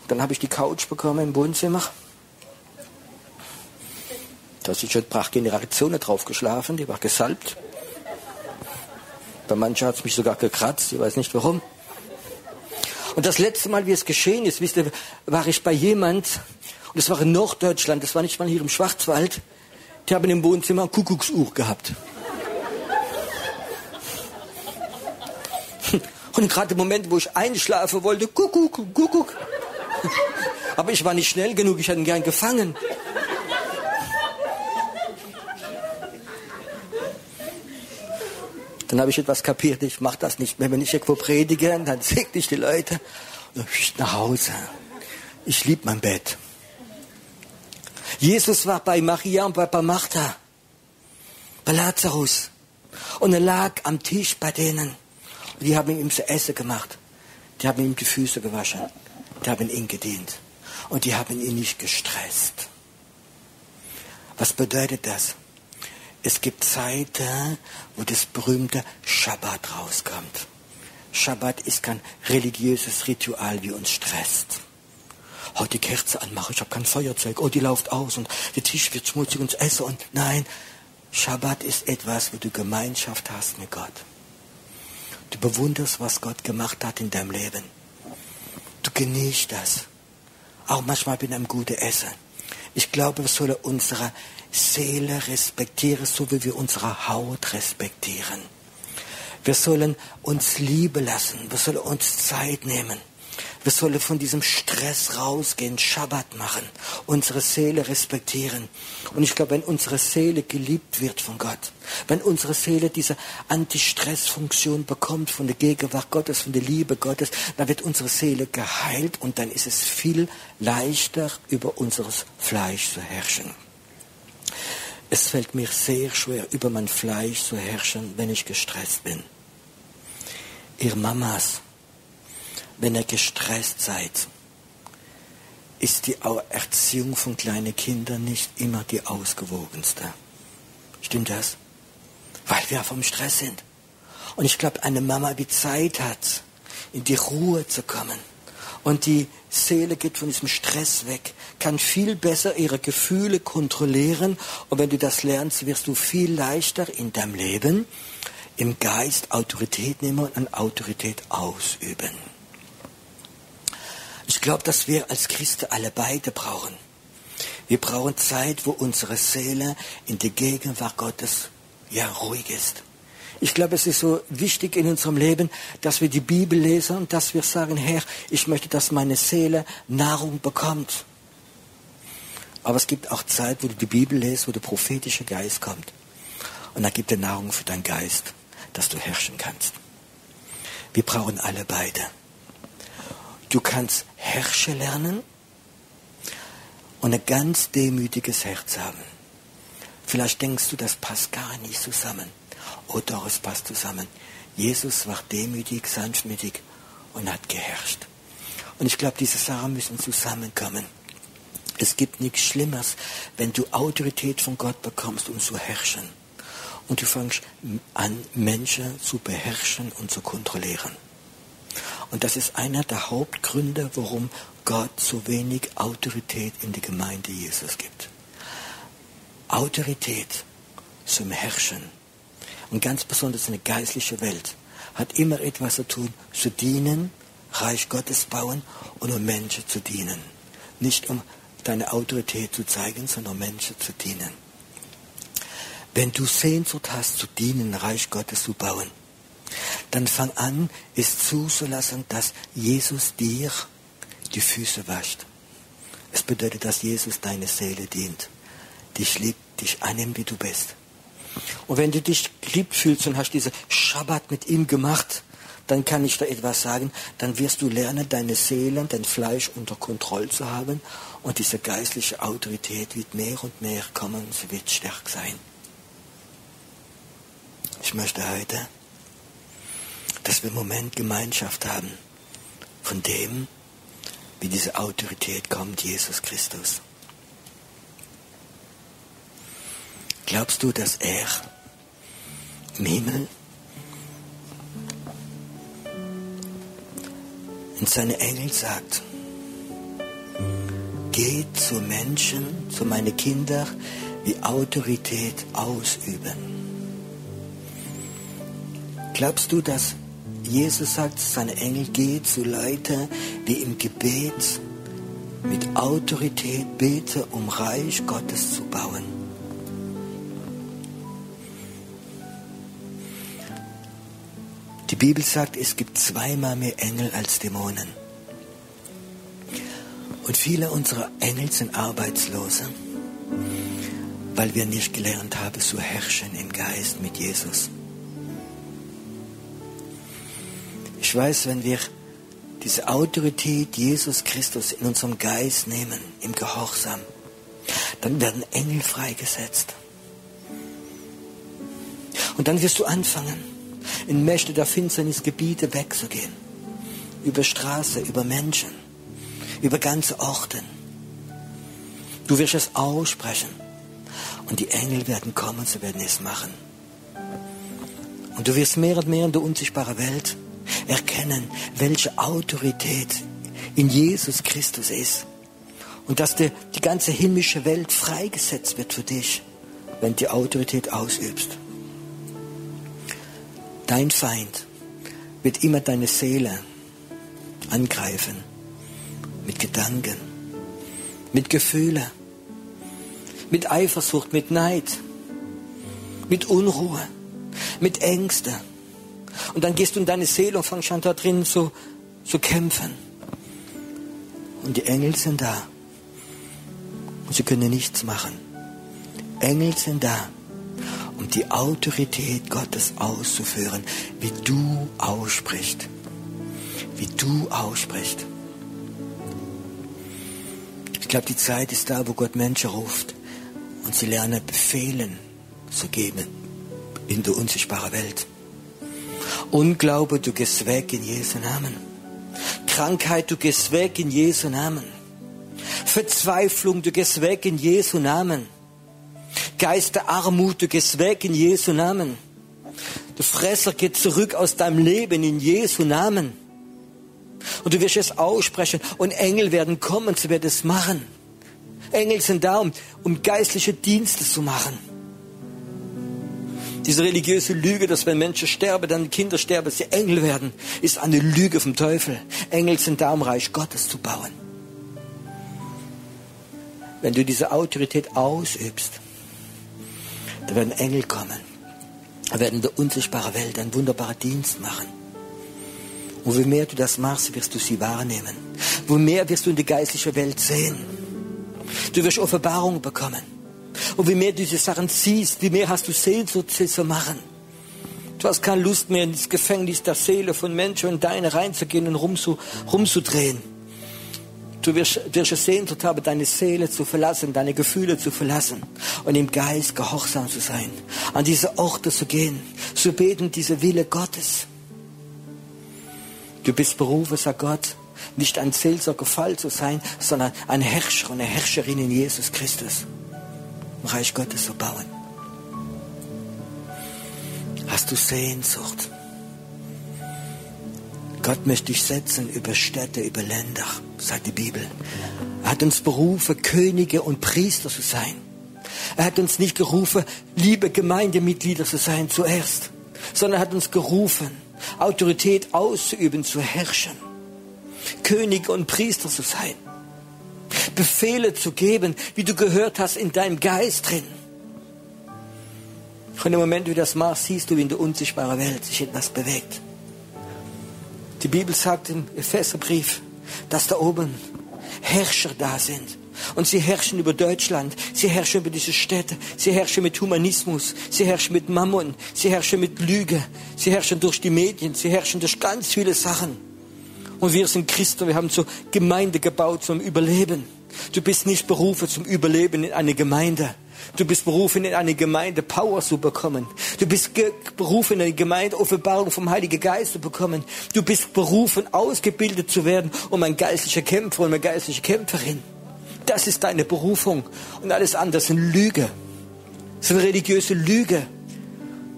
Dann habe ich die Couch bekommen im Wohnzimmer Da sind schon brach Generationen drauf geschlafen, die war gesalbt. Bei manchen hat es mich sogar gekratzt, ich weiß nicht warum. Und das letzte Mal, wie es geschehen ist, wisst ihr, war ich bei jemand, und das war in Norddeutschland, das war nicht mal hier im Schwarzwald, die haben im Wohnzimmer ein Kuckucksuhr gehabt. (laughs) Und gerade im Moment, wo ich einschlafen wollte, Kuckuck, Kuckuck. (laughs) Aber ich war nicht schnell genug, ich hätte ihn gern gefangen. Dann habe ich etwas kapiert, ich mache das nicht mehr. Wenn ich irgendwo predige, dann segne ich die Leute nach Hause. Ich liebe mein Bett. Jesus war bei Maria und bei Martha, bei Lazarus. Und er lag am Tisch bei denen. Und die haben ihm zu essen gemacht. Die haben ihm die Füße gewaschen. Die haben ihm gedient. Und die haben ihn nicht gestresst. Was bedeutet das? Es gibt Zeiten, wo das berühmte Schabbat rauskommt. Schabbat ist kein religiöses Ritual, wie uns stresst. Heute die Kerze anmachen, ich habe kein Feuerzeug, oh, die läuft aus und der Tisch wird schmutzig und das Essen und nein, Schabbat ist etwas, wo du Gemeinschaft hast mit Gott. Du bewunderst, was Gott gemacht hat in deinem Leben. Du genießt das. Auch manchmal mit einem guten Essen. Ich glaube, wir sollen unsere Seele respektieren, so wie wir unsere Haut respektieren. Wir sollen uns Liebe lassen. Wir sollen uns Zeit nehmen. Wir sollen von diesem Stress rausgehen, Schabbat machen, unsere Seele respektieren. Und ich glaube, wenn unsere Seele geliebt wird von Gott, wenn unsere Seele diese Anti-Stress-Funktion bekommt von der Gegenwart Gottes, von der Liebe Gottes, dann wird unsere Seele geheilt und dann ist es viel leichter, über unseres Fleisch zu herrschen. Es fällt mir sehr schwer, über mein Fleisch zu herrschen, wenn ich gestresst bin. Ihr Mamas, wenn ihr gestresst seid, ist die Erziehung von kleinen Kindern nicht immer die ausgewogenste. Stimmt das? Weil wir vom Stress sind. Und ich glaube, eine Mama, die Zeit hat, in die Ruhe zu kommen und die Seele geht von diesem Stress weg, kann viel besser ihre Gefühle kontrollieren und wenn du das lernst, wirst du viel leichter in deinem Leben im Geist Autorität nehmen und Autorität ausüben. Ich glaube, dass wir als Christen alle beide brauchen. Wir brauchen Zeit, wo unsere Seele in der Gegenwart Gottes ja ruhig ist. Ich glaube, es ist so wichtig in unserem Leben, dass wir die Bibel lesen und dass wir sagen, Herr, ich möchte, dass meine Seele Nahrung bekommt. Aber es gibt auch Zeit, wo du die Bibel lesest, wo der prophetische Geist kommt. Und da gibt er Nahrung für deinen Geist, dass du herrschen kannst. Wir brauchen alle beide. Du kannst herrschen lernen und ein ganz demütiges Herz haben. Vielleicht denkst du, das passt gar nicht zusammen. Oh doch, es passt zusammen. Jesus war demütig, sanftmütig und hat geherrscht. Und ich glaube, diese Sachen müssen zusammenkommen. Es gibt nichts Schlimmeres, wenn du Autorität von Gott bekommst, um zu herrschen. Und du fängst an, Menschen zu beherrschen und zu kontrollieren. Und das ist einer der Hauptgründe, warum Gott so wenig Autorität in die Gemeinde Jesus gibt. Autorität zum Herrschen und ganz besonders in der geistlichen Welt hat immer etwas zu tun, zu dienen, Reich Gottes bauen und um Menschen zu dienen. Nicht um deine Autorität zu zeigen, sondern um Menschen zu dienen. Wenn du Sehnsucht hast, zu dienen, Reich Gottes zu bauen, dann fang an, es zuzulassen, dass Jesus dir die Füße wascht. Es bedeutet, dass Jesus deine Seele dient, dich liebt, dich annimmt, wie du bist. Und wenn du dich geliebt fühlst und hast diese Schabbat mit ihm gemacht, dann kann ich da etwas sagen, dann wirst du lernen, deine Seele, dein Fleisch unter Kontrolle zu haben und diese geistliche Autorität wird mehr und mehr kommen, sie wird stärker sein. Ich möchte heute dass wir im Moment Gemeinschaft haben von dem, wie diese Autorität kommt, Jesus Christus. Glaubst du, dass er im Himmel in seine Engel sagt, geht zu Menschen, zu meinen Kindern, wie Autorität ausüben. Glaubst du, dass Jesus sagt, seine Engel geht zu Leuten, die im Gebet mit Autorität beten, um Reich Gottes zu bauen? Bibel sagt, es gibt zweimal mehr Engel als Dämonen. Und viele unserer Engel sind Arbeitslose, weil wir nicht gelernt haben zu herrschen im Geist mit Jesus. Ich weiß, wenn wir diese Autorität Jesus Christus in unserem Geist nehmen, im Gehorsam, dann werden Engel freigesetzt. Und dann wirst du anfangen, in Mächte der Finsternis Gebiete wegzugehen. Über Straße, über Menschen, über ganze Orte. Du wirst es aussprechen. Und die Engel werden kommen, sie werden es machen. Und du wirst mehr und mehr in der unsichtbaren Welt erkennen, welche Autorität in Jesus Christus ist. Und dass die ganze himmlische Welt freigesetzt wird für dich, wenn du die Autorität ausübst. Dein Feind wird immer deine Seele angreifen. Mit Gedanken, mit Gefühlen, mit Eifersucht, mit Neid, mit Unruhe, mit Ängsten und dann gehst du in deine Seele und fangst an da drin zu, zu kämpfen. Und die Engel sind da. Und sie können nichts machen. Engel sind da, um die Autorität Gottes auszuführen, wie du aussprichst. Wie du aussprichst. Ich glaube, die Zeit ist da, wo Gott Menschen ruft und sie lernen Befehlen zu geben in der unsichtbaren Welt. Unglaube, du gehst weg in Jesu Namen. Krankheit, du gehst weg in Jesu Namen. Verzweiflung, du gehst weg in Jesu Namen. Geist der Armut, du gehst weg in Jesu Namen. Der Fresser geht zurück aus deinem Leben in Jesu Namen. Und du wirst es aussprechen und Engel werden kommen, sie werden es machen. Engel sind da, um, um geistliche Dienste zu machen. Diese religiöse Lüge, dass wenn Menschen sterben, dann Kinder sterben, sie Engel werden, ist eine Lüge vom Teufel. Engel sind da, um Reich Gottes zu bauen. Wenn du diese Autorität ausübst, dann werden Engel kommen. Da werden in der unsichtbaren Welt einen wunderbaren Dienst machen. Und wie mehr du das machst, wirst du sie wahrnehmen. Wo mehr wirst du in die geistliche Welt sehen. Du wirst Offenbarung bekommen. Und wie mehr du diese Sachen siehst, wie mehr hast du Sehnsucht, sie zu machen. Du hast keine Lust mehr, in das Gefängnis der Seele von Menschen und deine reinzugehen und rumzu, rumzudrehen. Du wirst, wirst Sehnsucht haben, deine Seele zu verlassen, deine Gefühle zu verlassen und im Geist gehorsam zu sein, an diese Orte zu gehen, zu beten, diese Wille Gottes. Du bist berufen, sagt Gott, nicht ein Seelsorgefall zu sein, sondern ein Herrscher und eine Herrscherin in Jesus Christus. Reich Gottes zu bauen. Hast du Sehnsucht? Gott möchte dich setzen über Städte, über Länder, sagt die Bibel. Er hat uns berufen, Könige und Priester zu sein. Er hat uns nicht gerufen, liebe Gemeindemitglieder zu sein zuerst, sondern er hat uns gerufen, Autorität auszuüben, zu herrschen, Könige und Priester zu sein. Befehle zu geben, wie du gehört hast, in deinem Geist drin. Und im Moment, wie du das machst, siehst du, wie in der unsichtbaren Welt sich etwas bewegt. Die Bibel sagt im Epheserbrief, dass da oben Herrscher da sind. Und sie herrschen über Deutschland, sie herrschen über diese Städte, sie herrschen mit Humanismus, sie herrschen mit Mammon, sie herrschen mit Lüge, sie herrschen durch die Medien, sie herrschen durch ganz viele Sachen. Und wir sind Christen, wir haben so Gemeinde gebaut zum Überleben. Du bist nicht berufen zum Überleben in eine Gemeinde. Du bist berufen, in eine Gemeinde Power zu bekommen. Du bist berufen, in eine Gemeinde Offenbarung vom Heiligen Geist zu bekommen. Du bist berufen, ausgebildet zu werden, um ein geistlicher Kämpfer und eine geistliche Kämpferin. Das ist deine Berufung. Und alles andere sind Lüge. Das sind religiöse Lüge.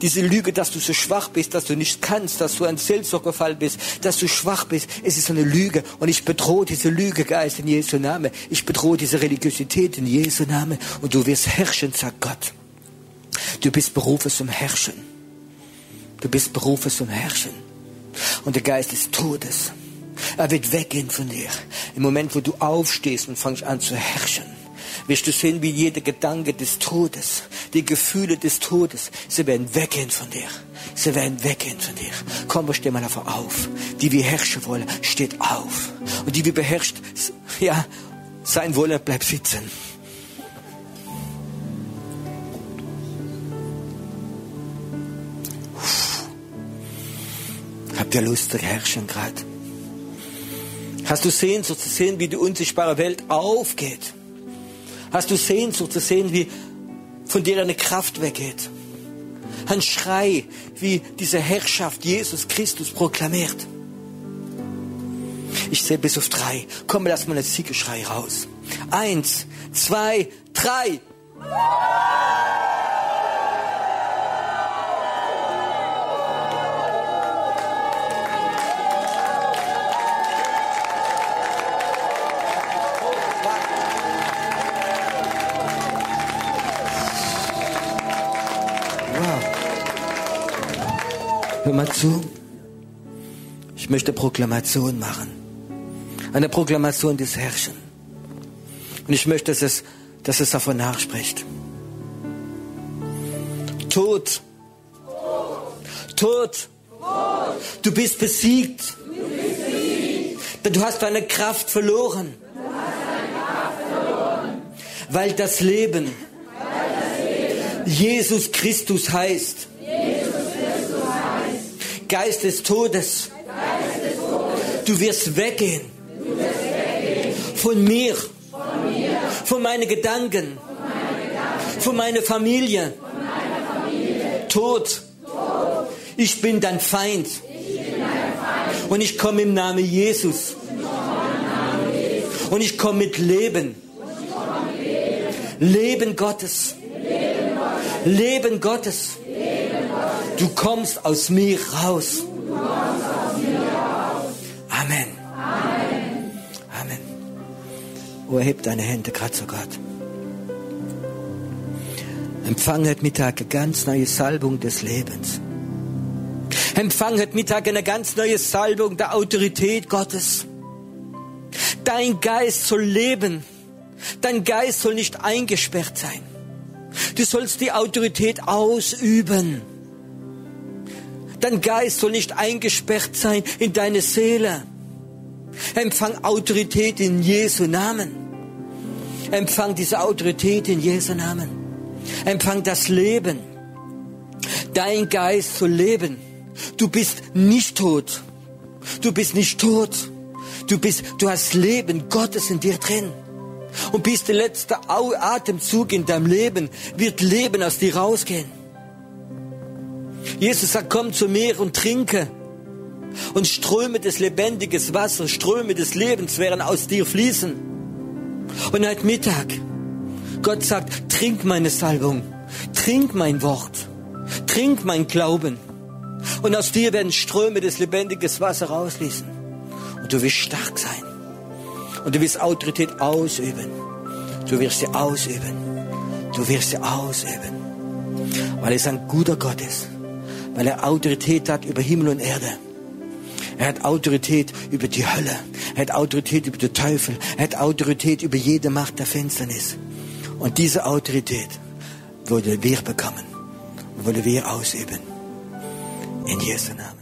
Diese Lüge, dass du so schwach bist, dass du nicht kannst, dass du ein Selbstsorgefall bist, dass du schwach bist, es ist eine Lüge. Und ich bedrohe diese Lüge, Geist, in Jesu Namen. Ich bedrohe diese Religiosität in Jesu Namen. Und du wirst herrschen, sagt Gott. Du bist berufen zum Herrschen. Du bist berufen zum Herrschen. Und der Geist des Todes, er wird weggehen von dir. Im Moment, wo du aufstehst und fängst an zu herrschen wirst du sehen, wie jeder Gedanke des Todes, die Gefühle des Todes, sie werden weggehen von dir. Sie werden weggehen von dir. Komm, steh mal einfach auf. Die wir herrschen wollen, steht auf. Und die wir beherrscht, ja, sein wollen, bleibt sitzen. Habt ihr Lust zu herrschen gerade? Hast du Sehnsucht zu sehen, wie die unsichtbare Welt aufgeht? Hast du Sehnsucht zu sehen, wie von dir eine Kraft weggeht? Ein Schrei, wie diese Herrschaft Jesus Christus proklamiert. Ich sehe bis auf drei. Komm, lass mal einen Siegeschrei raus. Eins, zwei, drei. Mal zu. Ich möchte Proklamation machen. Eine Proklamation des Herrschen. Und ich möchte, dass es, dass es davon nachspricht. Tod. Tod. Du bist besiegt. Du hast deine Kraft verloren. Weil das Leben Jesus Christus heißt. Geist des Todes. Du wirst weggehen. Von mir. Von meinen Gedanken. Von meiner Familie. Tod. Ich bin dein Feind. Und ich komme im Namen Jesus. Und ich komme mit Leben. Leben Gottes. Leben Gottes. Du kommst aus mir raus. Amen. Amen. Oh, erheb deine Hände gerade zu Gott. Empfang heute Mittag eine ganz neue Salbung des Lebens. Empfang heute Mittag eine ganz neue Salbung der Autorität Gottes. Dein Geist soll leben. Dein Geist soll nicht eingesperrt sein. Du sollst die Autorität ausüben. Dein Geist soll nicht eingesperrt sein in deine Seele. Empfang Autorität in Jesu Namen. Empfang diese Autorität in Jesu Namen. Empfang das Leben. Dein Geist soll leben. Du bist nicht tot. Du bist nicht tot. Du bist, du hast Leben Gottes in dir drin. Und bis der letzte Atemzug in deinem Leben wird Leben aus dir rausgehen. Jesus sagt, komm zu mir und trinke. Und Ströme des lebendigen Wassers, Ströme des Lebens werden aus dir fließen. Und heute Mittag, Gott sagt, trink meine Salbung, trink mein Wort, trink mein Glauben. Und aus dir werden Ströme des lebendigen Wassers rausfließen. Und du wirst stark sein. Und du wirst Autorität ausüben. Du wirst sie ausüben. Du wirst sie ausüben. Weil es ein guter Gott ist weil er Autorität hat über Himmel und Erde. Er hat Autorität über die Hölle. Er hat Autorität über den Teufel. Er hat Autorität über jede Macht der Finsternis. Und diese Autorität wollen wir bekommen. Wollen wir ausüben. In Jesu Namen.